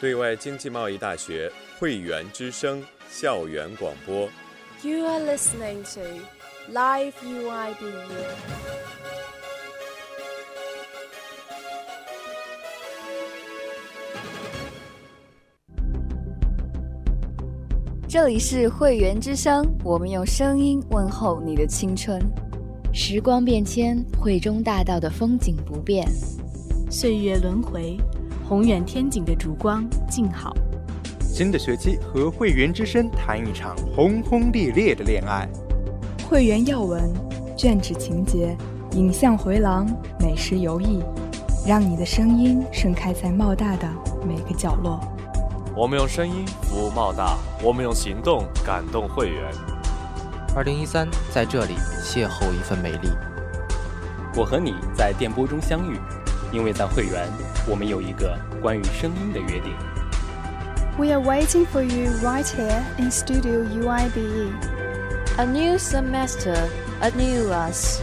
对外经济贸易大学会员之声校园广播。You are listening to Live UIBU。这里是会员之声，我们用声音问候你的青春。时光变迁，汇中大道的风景不变；岁月轮回，宏远天景的烛光静好。新的学期和会员之声谈一场轰轰烈烈的恋爱。会员要闻、卷纸情节、影像回廊、美食游艺，让你的声音盛开在茂大的每个角落。我们用声音服务茂大，我们用行动感动会员。二零一三，在这里邂逅一份美丽。我和你在电波中相遇，因为在会员，我们有一个关于声音的约定。We are waiting for you right here in Studio UIBE. A new semester, a new us.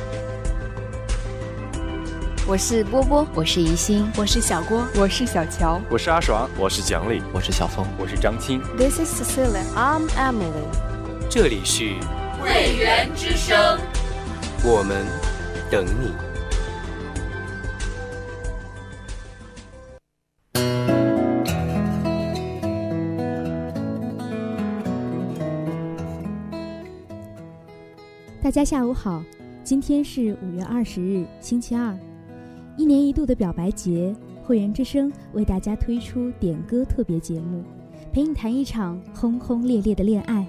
我是波波，我是宜心，我是小郭，我是小乔，我是阿爽，我是蒋丽，我是小峰，我是张青。This is Cecilia. I'm Emily. 这里是会员之声，我们等你。大家下午好，今天是五月二十日，星期二，一年一度的表白节，会员之声为大家推出点歌特别节目，陪你谈一场轰轰烈烈的恋爱。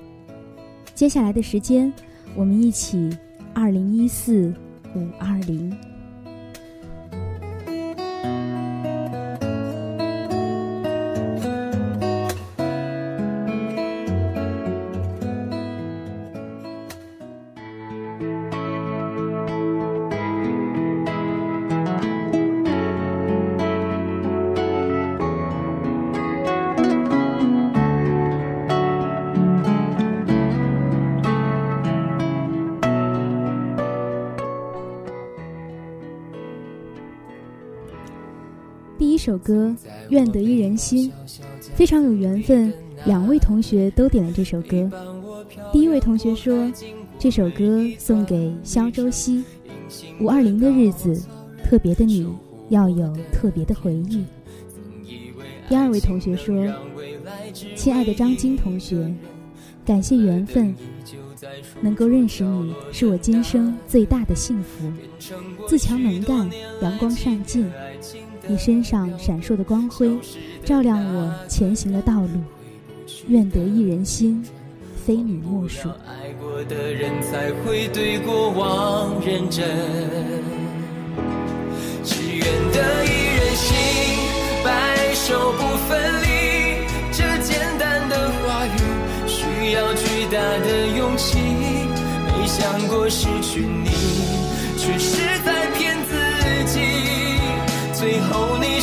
接下来的时间，我们一起二零一四五二零。首歌《愿得一人心》，非常有缘分，两位同学都点了这首歌。第一位同学说，这首歌送给萧周熙。五二零的日子，特别的你要有特别的回忆。第二位同学说，亲爱的张晶同学，感谢缘分，能够认识你是我今生最大的幸福。自强能干，阳光上进。你身上闪烁的光辉，照亮我前行的道路。愿得一人心，非你莫属。爱过的人才会对过往认真，只愿得一人心，白首不分离。这简单的话语，需要巨大的勇气。没想过失去你，却是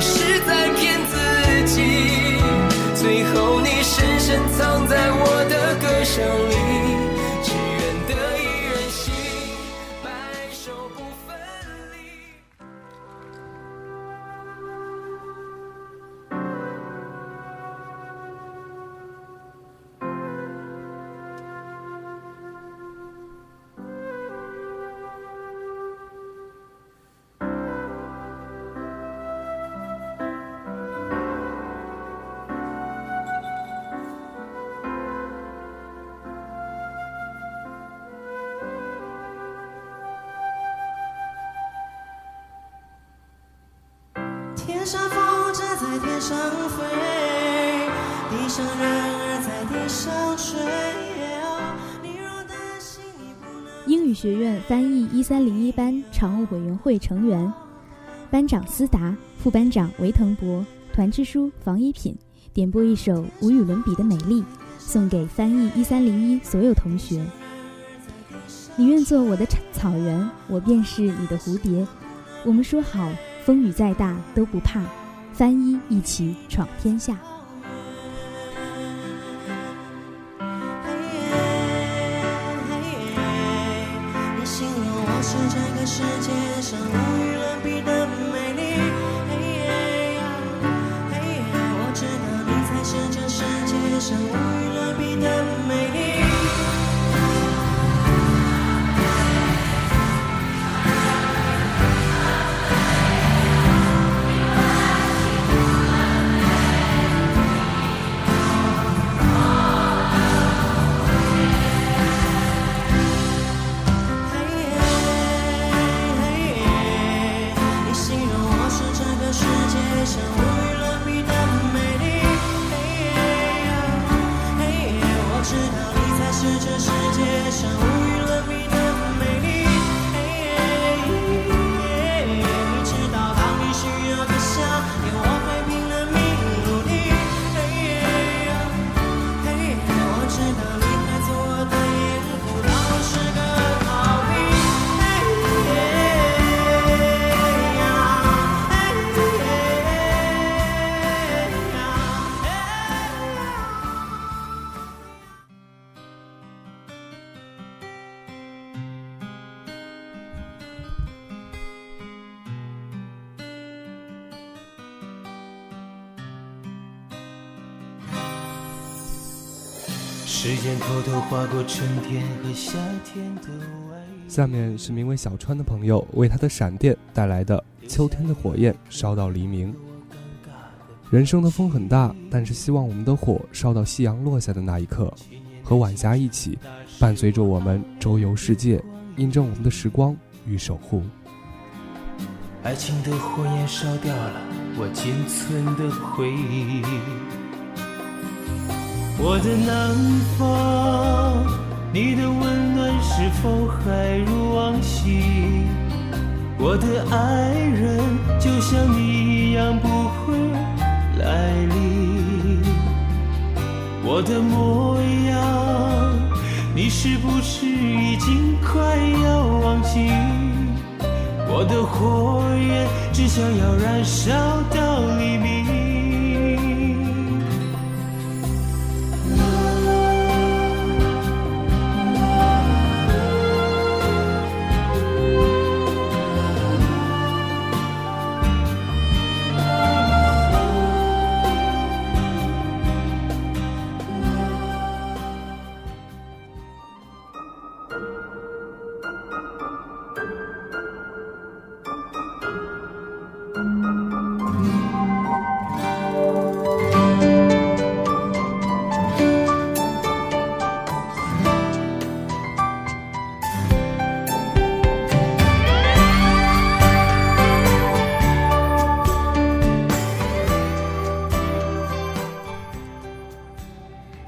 是在骗自己。最后你深深藏在我的歌声里。飞，地上人儿在地上。英语学院翻译一三零一班常务委员会成员，班长思达，副班长韦腾博，团支书房一品，点播一首无与伦比的美丽，送给翻译一三零一所有同学。你愿做我的草原，我便是你的蝴蝶。我们说好。风雨再大都不怕，三一一起闯天下。你形容我是这世界上无与伦比的下面是名为小川的朋友为他的闪电带来的《秋天的火焰烧到黎明》。人生的风很大，但是希望我们的火烧到夕阳落下的那一刻，和晚霞一起，伴随着我们周游世界，印证我们的时光与守护。爱情的火焰烧掉了我仅存的回忆。我的南方，你的温暖是否还如往昔？我的爱人，就像你一样不会来临。我的模样，你是不是已经快要忘记？我的火焰，只想要燃烧到黎明。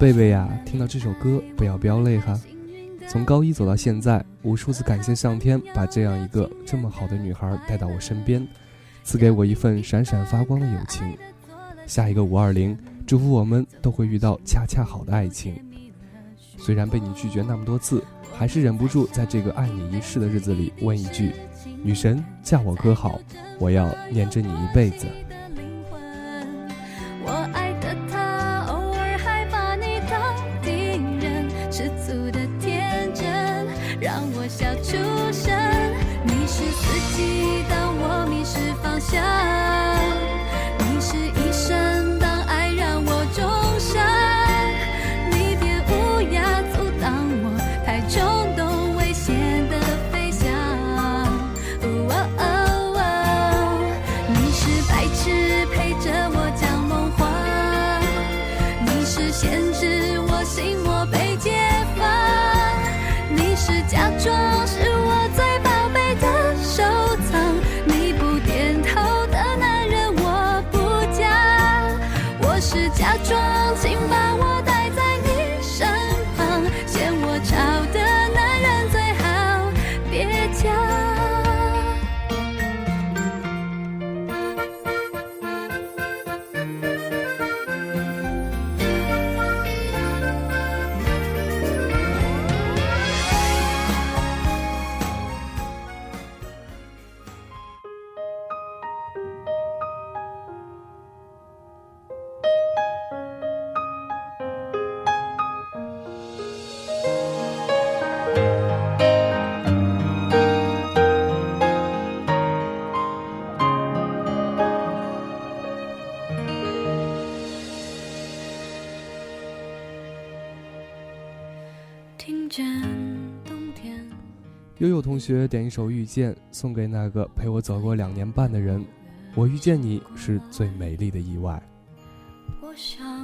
贝贝呀，听到这首歌不要飙泪哈！从高一走到现在，无数次感谢上天把这样一个这么好的女孩带到我身边，赐给我一份闪闪发光的友情。下一个五二零，祝福我们都会遇到恰恰好的爱情。虽然被你拒绝那么多次，还是忍不住在这个爱你一世的日子里问一句：女神嫁我可好？我要念着你一辈子。同学点一首《遇见》，送给那个陪我走过两年半的人。我遇见你是最美丽的意外。我想，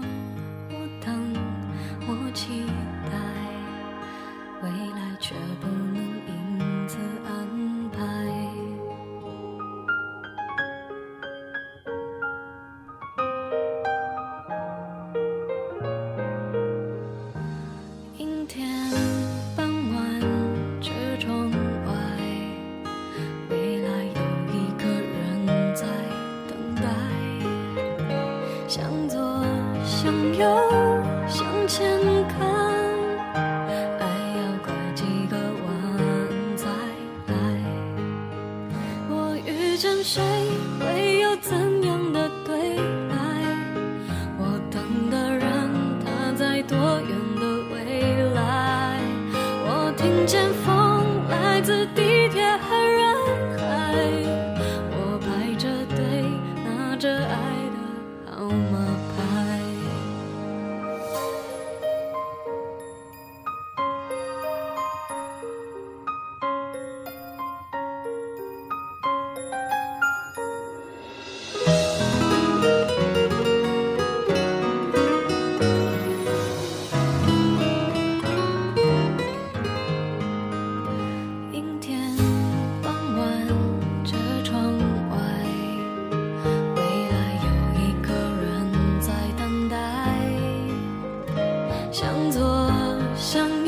想。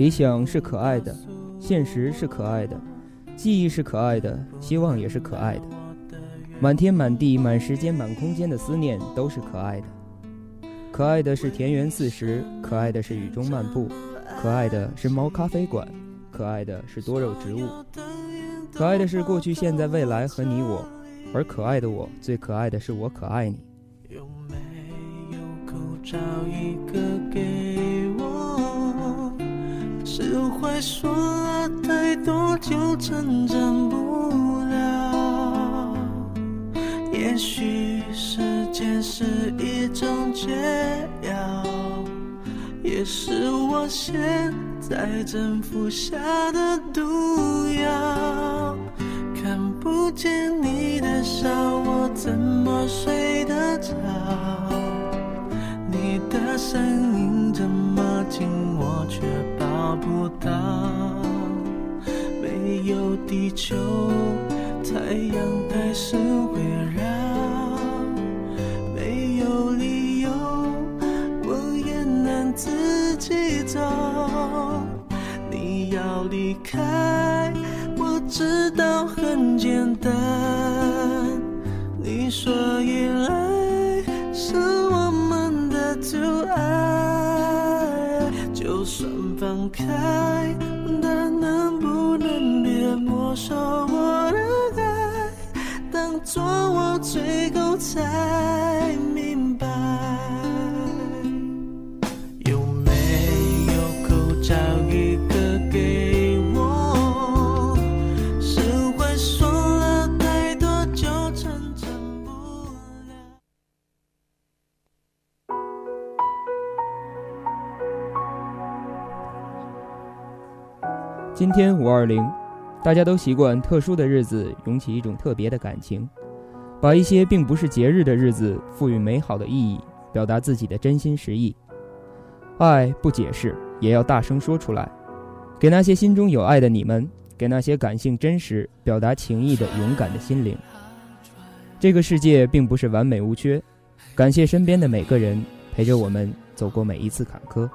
理想是可爱的，现实是可爱的，记忆是可爱的，希望也是可爱的。满天满地满时间满空间的思念都是可爱的。可爱的是田园四时，可爱的是雨中漫步，可爱的是猫咖啡馆，可爱的是多肉植物，可爱的是过去、现在、未来和你我。而可爱的我，最可爱的是我可爱你。有没有口罩一个给我，释怀说了太多就成长不了。也许时间是一种解药，也是我现在正服下的毒药。看不见你的笑，我怎么睡得着？你的声音这么紧握却抱不到。没有地球，太阳还是会绕。没有理由，我也能自己走。你要离开。我知道很简单，你说放开，但能不能别没收我的爱，当作我最后才明今天五二零，大家都习惯特殊的日子涌起一种特别的感情，把一些并不是节日的日子赋予美好的意义，表达自己的真心实意。爱不解释，也要大声说出来，给那些心中有爱的你们，给那些感性真实、表达情意的勇敢的心灵。这个世界并不是完美无缺，感谢身边的每个人陪着我们走过每一次坎坷。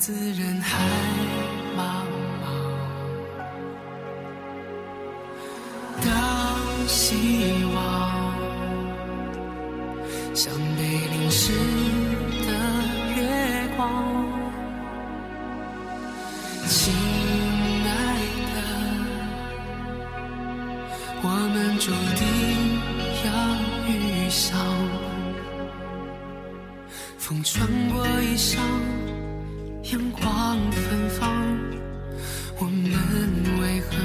自人海茫茫，当希望像被淋湿的月光，亲爱的，我们注定要遇上，风穿过衣裳。阳光芬芳，我们为何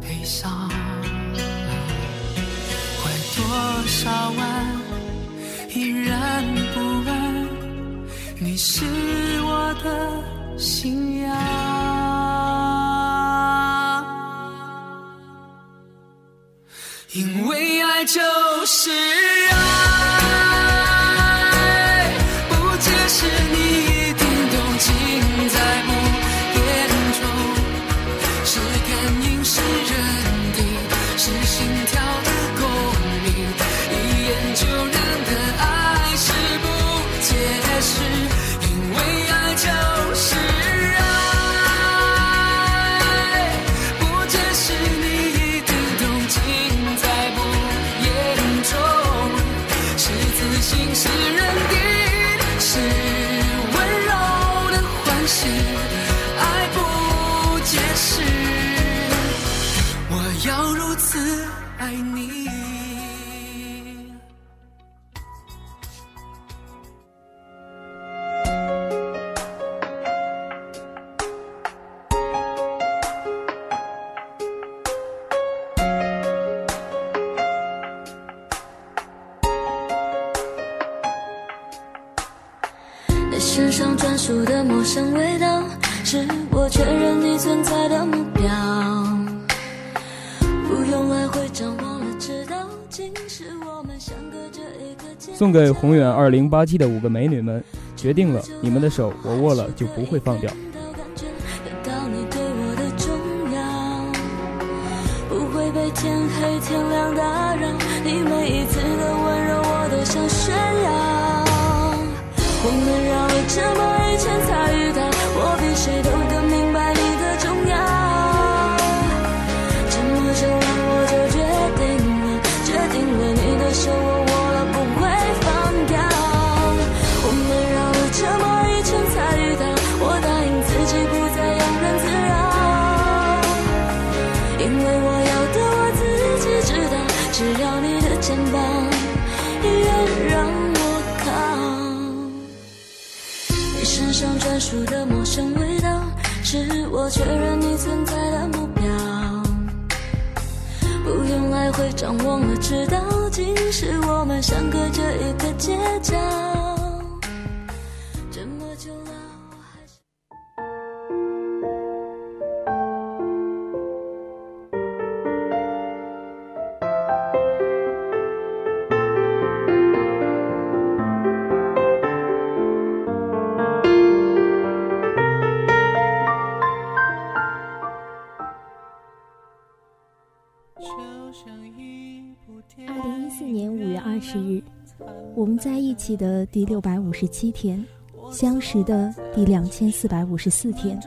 悲伤？拐多少弯，依然不安。你是我的信仰，因为爱就是爱。送给宏远二零八七的五个美女们，决定了，你们的手我握了就不会放掉。得到你对我的重要，不会被天黑天亮打扰。你每一次的温柔，我都想炫耀。我们绕了这么一圈确认你存在的目标。不用来回张望了直到今时，我们相隔着一个街角。我们在一起的第六百五十七天，相识的第两千四百五十四天。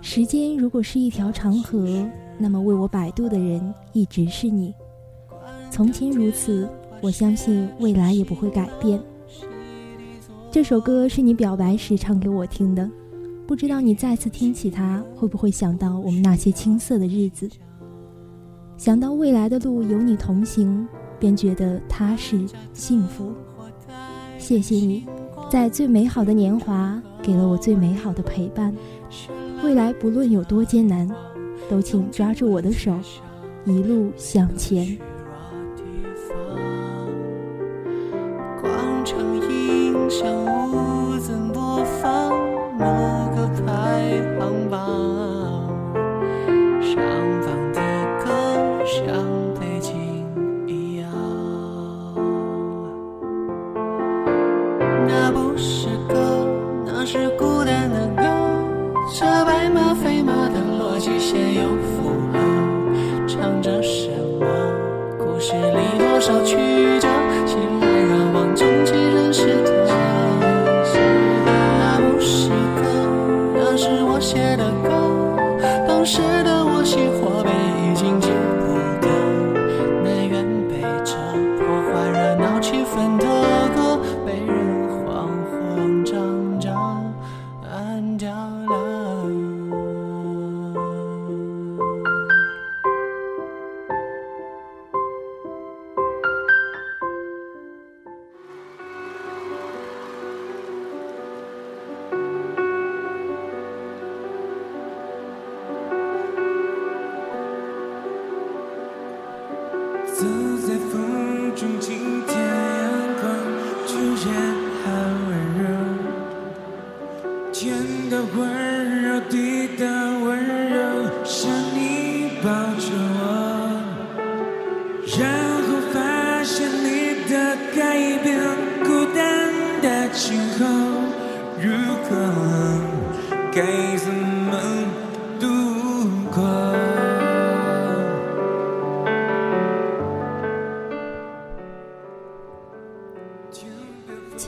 时间如果是一条长河，那么为我摆渡的人一直是你。从前如此，我相信未来也不会改变。这首歌是你表白时唱给我听的，不知道你再次听起它，会不会想到我们那些青涩的日子？想到未来的路有你同行，便觉得踏实幸福。谢谢你，在最美好的年华给了我最美好的陪伴。未来不论有多艰难，都请抓住我的手，一路向前。广场音响无增播放飞马的逻辑先有符号，唱着什么？故事里多少曲折？醒来让望终结认识的。那不是歌，那是我写的歌。当时的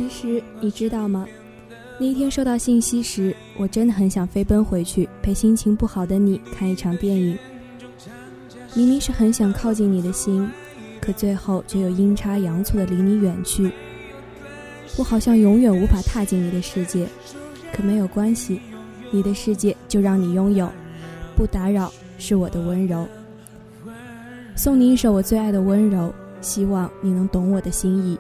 其实你知道吗？那天收到信息时，我真的很想飞奔回去陪心情不好的你看一场电影。明明是很想靠近你的心，可最后却又阴差阳错的离你远去。我好像永远无法踏进你的世界，可没有关系，你的世界就让你拥有，不打扰是我的温柔。送你一首我最爱的温柔，希望你能懂我的心意。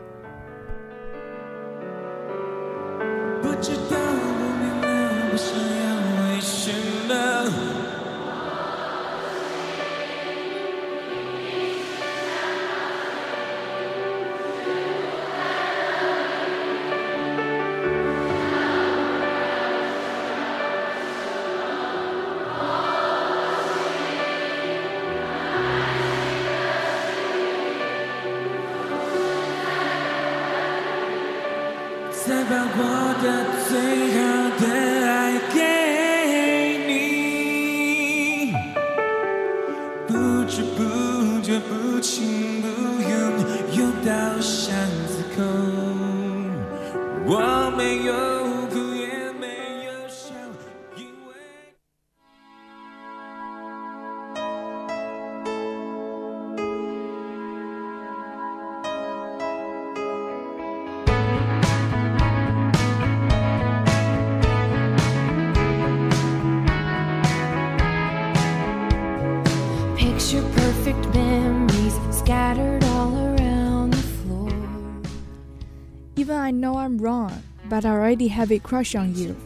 But I already have a crush on you.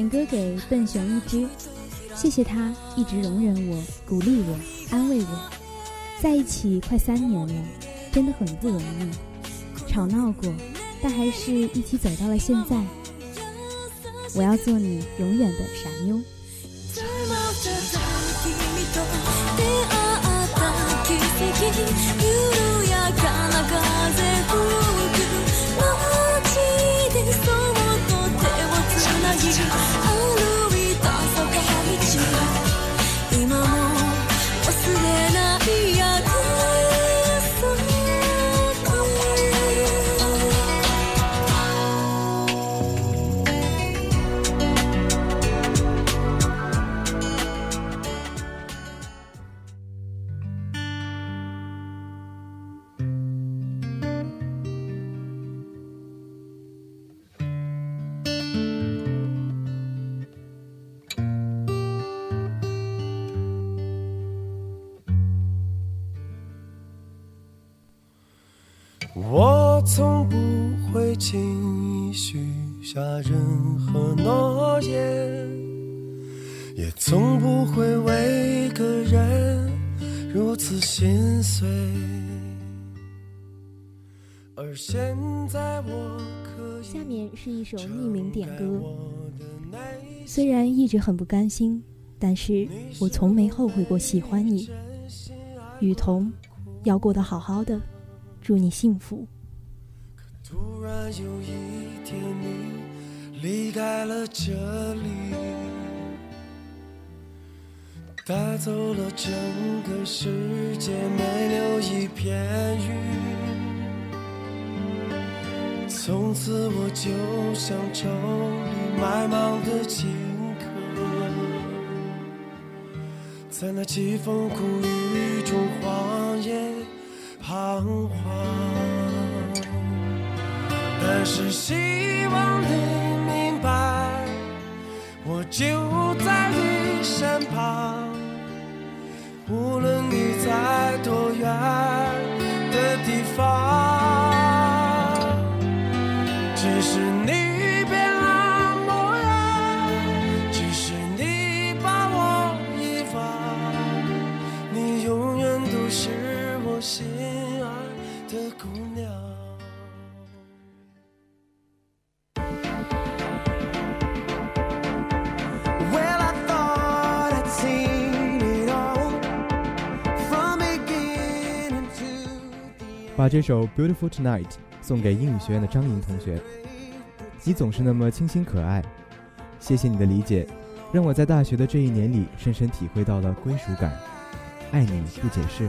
点歌给笨熊一只，谢谢他一直容忍我、鼓励我、安慰我。在一起快三年了，真的很不容易，吵闹过，但还是一起走到了现在。我要做你永远的傻妞。我从不会轻易许下任何诺言，也从不会为一个人如此心碎。而现在我可以下面是一首匿名点歌。虽然一直很不甘心，但是我从没后悔过喜欢你。雨桐，要过得好好的，祝你幸福。突然有一天你离开了这里，带走了整个世界，没留一片云。从此我就像愁里埋芒的荆轲，在那凄风苦雨中谎言彷徨。但是希望你明白，我就在你身旁，无论你在多远的地方。这首《Beautiful Tonight》送给英语学院的张莹同学。你总是那么清新可爱，谢谢你的理解，让我在大学的这一年里深深体会到了归属感。爱你不解释。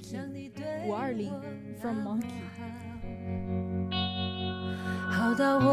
Donkey 五二零 from Monkey。好到我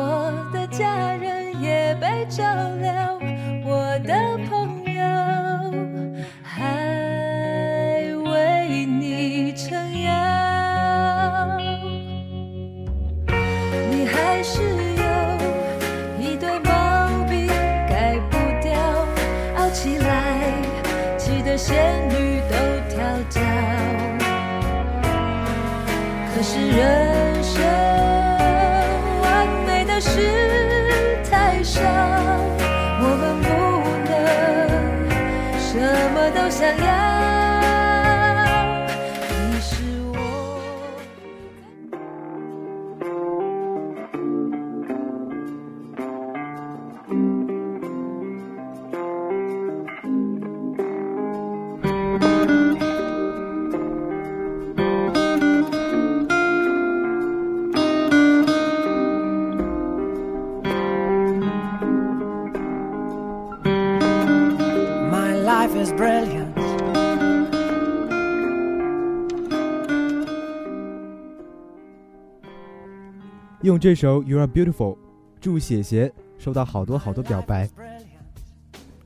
用这首《You Are Beautiful》，祝写写收到好多好多表白，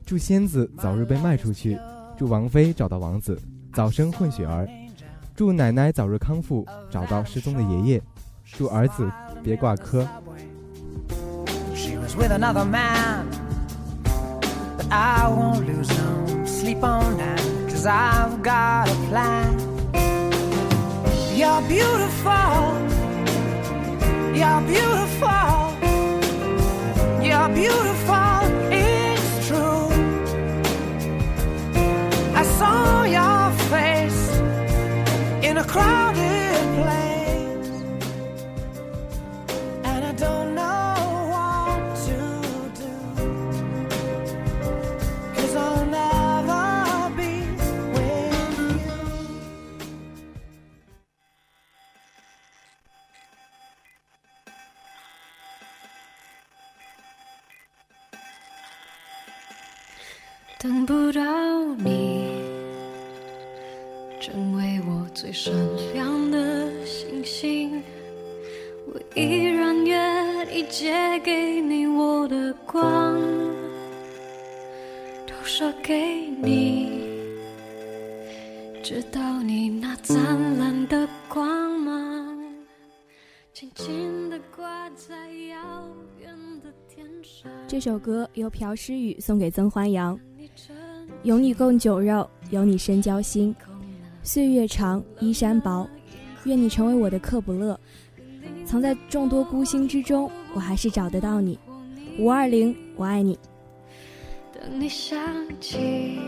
祝仙子早日被卖出去，祝王妃找到王子，早生混血儿，祝奶奶早日康复，找到失踪的爷爷，祝儿子别挂科。You're beautiful. You're beautiful. You're beautiful. It's true. I saw your face in a crowded 等不到你，成为我最闪亮的星星。我依然愿意借给你我的光，都射给你，直到你那灿烂的光芒，轻轻地挂在遥远的天上。这首歌由朴诗雨送给曾欢阳。有你共酒肉，有你深交心。岁月长，衣衫薄，愿你成为我的克卜勒。藏在众多孤星之中，我还是找得到你。五二零，我爱你。当你想起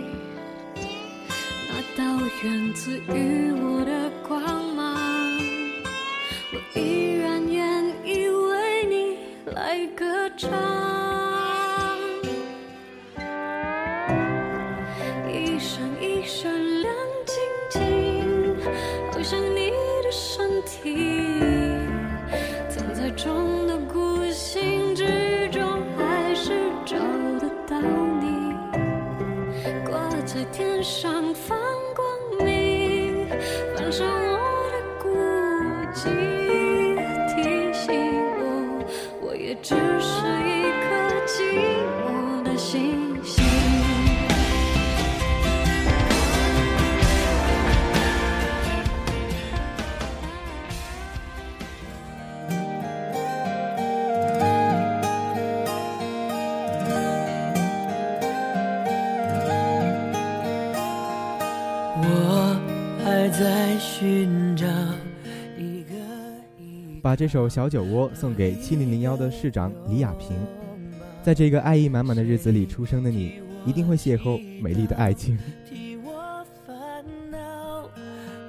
那道源自于我的光芒，我依然愿意为你来歌唱。在天上放光把这首《小酒窝》送给七零零幺的市长李亚平。在这个爱意满满的日子里出生的你，一定会邂逅美丽的爱情。替我烦恼，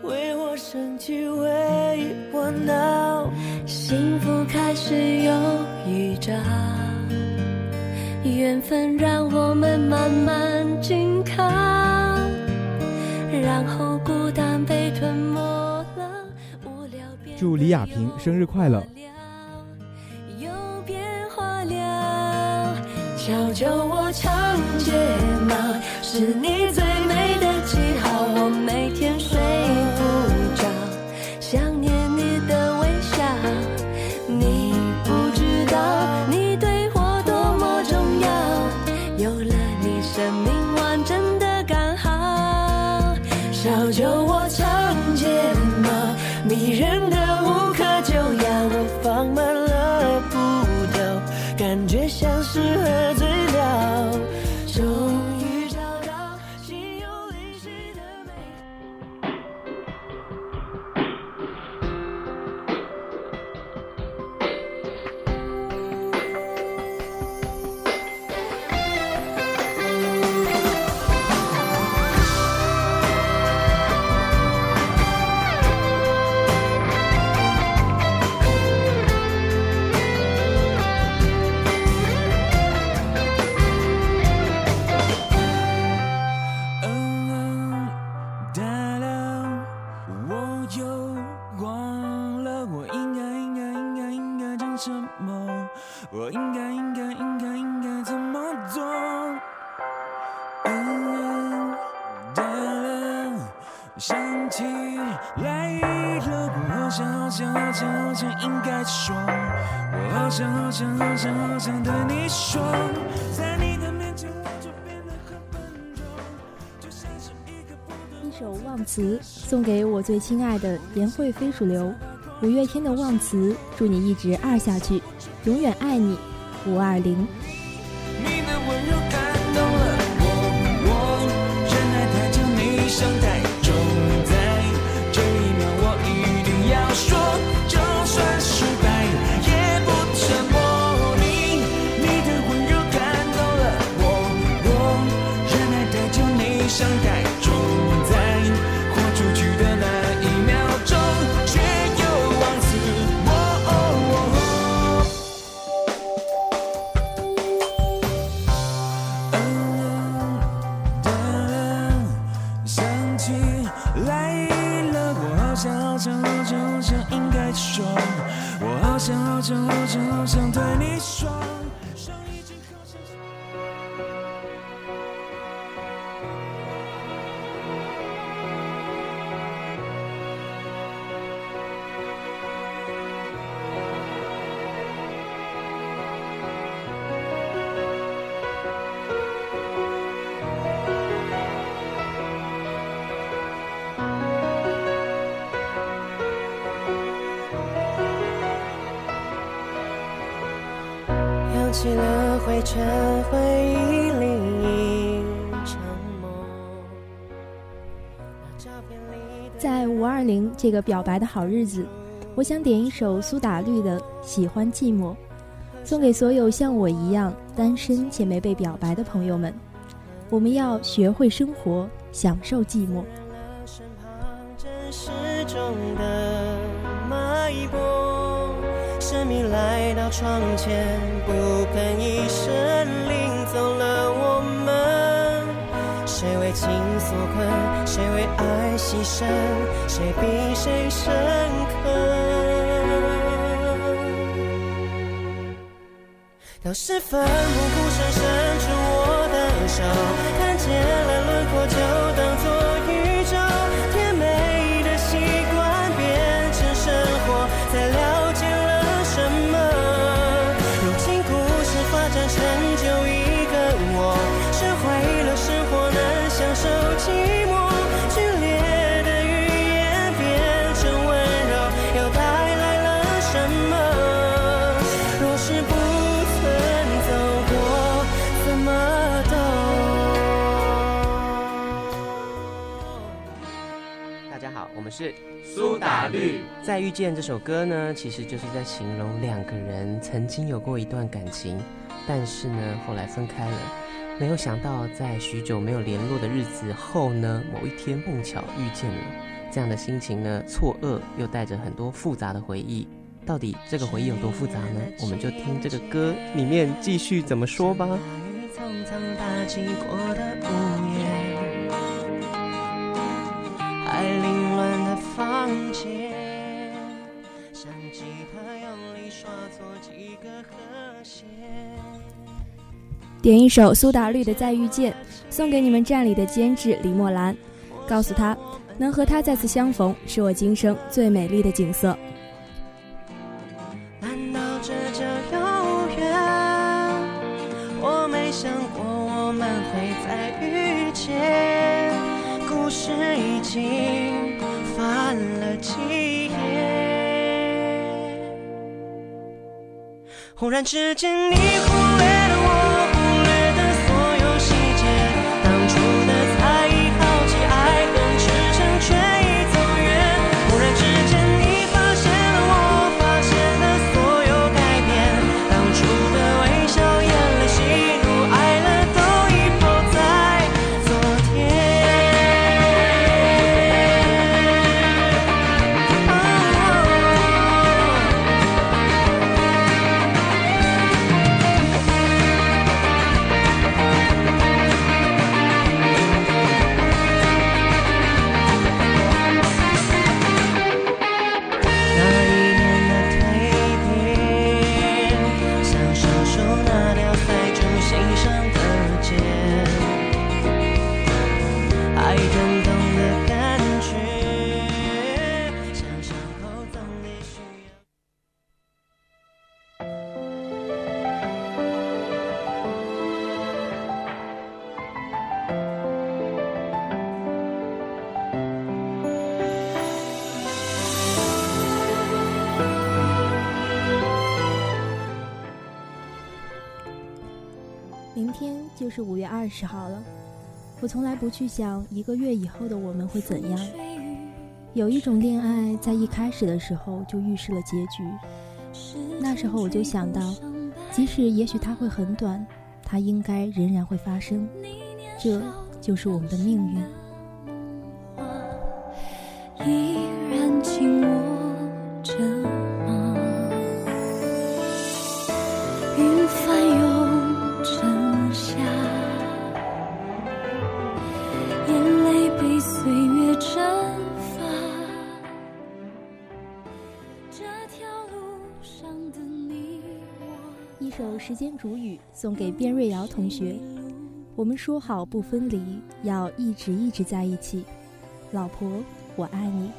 为我生气，为我闹，幸福开始有预兆，缘分让我们慢慢紧靠，然后祝李亚平生日快乐！又变化了，教教我长睫毛，是你最首《忘词》送给我最亲爱的颜慧非主流，五月天的《忘词》，祝你一直二下去，永远爱你，五二零。了灰尘，回忆里已沉默。照片里的在五二零这个表白的好日子，我想点一首苏打绿的《喜欢寂寞》，送给所有像我一样单身且没被表白的朋友们。我们要学会生活，享受寂寞。你来到窗前，不吭一声，领走了我们。谁为情所困，谁为爱牺牲，谁比谁深刻？当时奋不顾身伸出我的手，看见了轮廓就当作是苏打绿。再遇见这首歌呢，其实就是在形容两个人曾经有过一段感情，但是呢，后来分开了。没有想到，在许久没有联络的日子后呢，某一天碰巧遇见了，这样的心情呢，错愕又带着很多复杂的回忆。到底这个回忆有多复杂呢？我们就听这个歌里面继续怎么说吧。房间，像吉他用力刷错几个和弦。点一首苏打绿的《再遇见》，送给你们站里的监制李墨兰，告诉他，能和他再次相逢，是我今生最美丽的景色。难道这叫有缘？我没想过我们会再遇见。故事已经换了几页。忽然之间，你忽略从来不去想一个月以后的我们会怎样。有一种恋爱在一开始的时候就预示了结局，那时候我就想到，即使也许它会很短，它应该仍然会发生，这就是我们的命运。依然《时间煮雨》送给卞瑞瑶同学。我们说好不分离，要一直一直在一起。老婆，我爱你。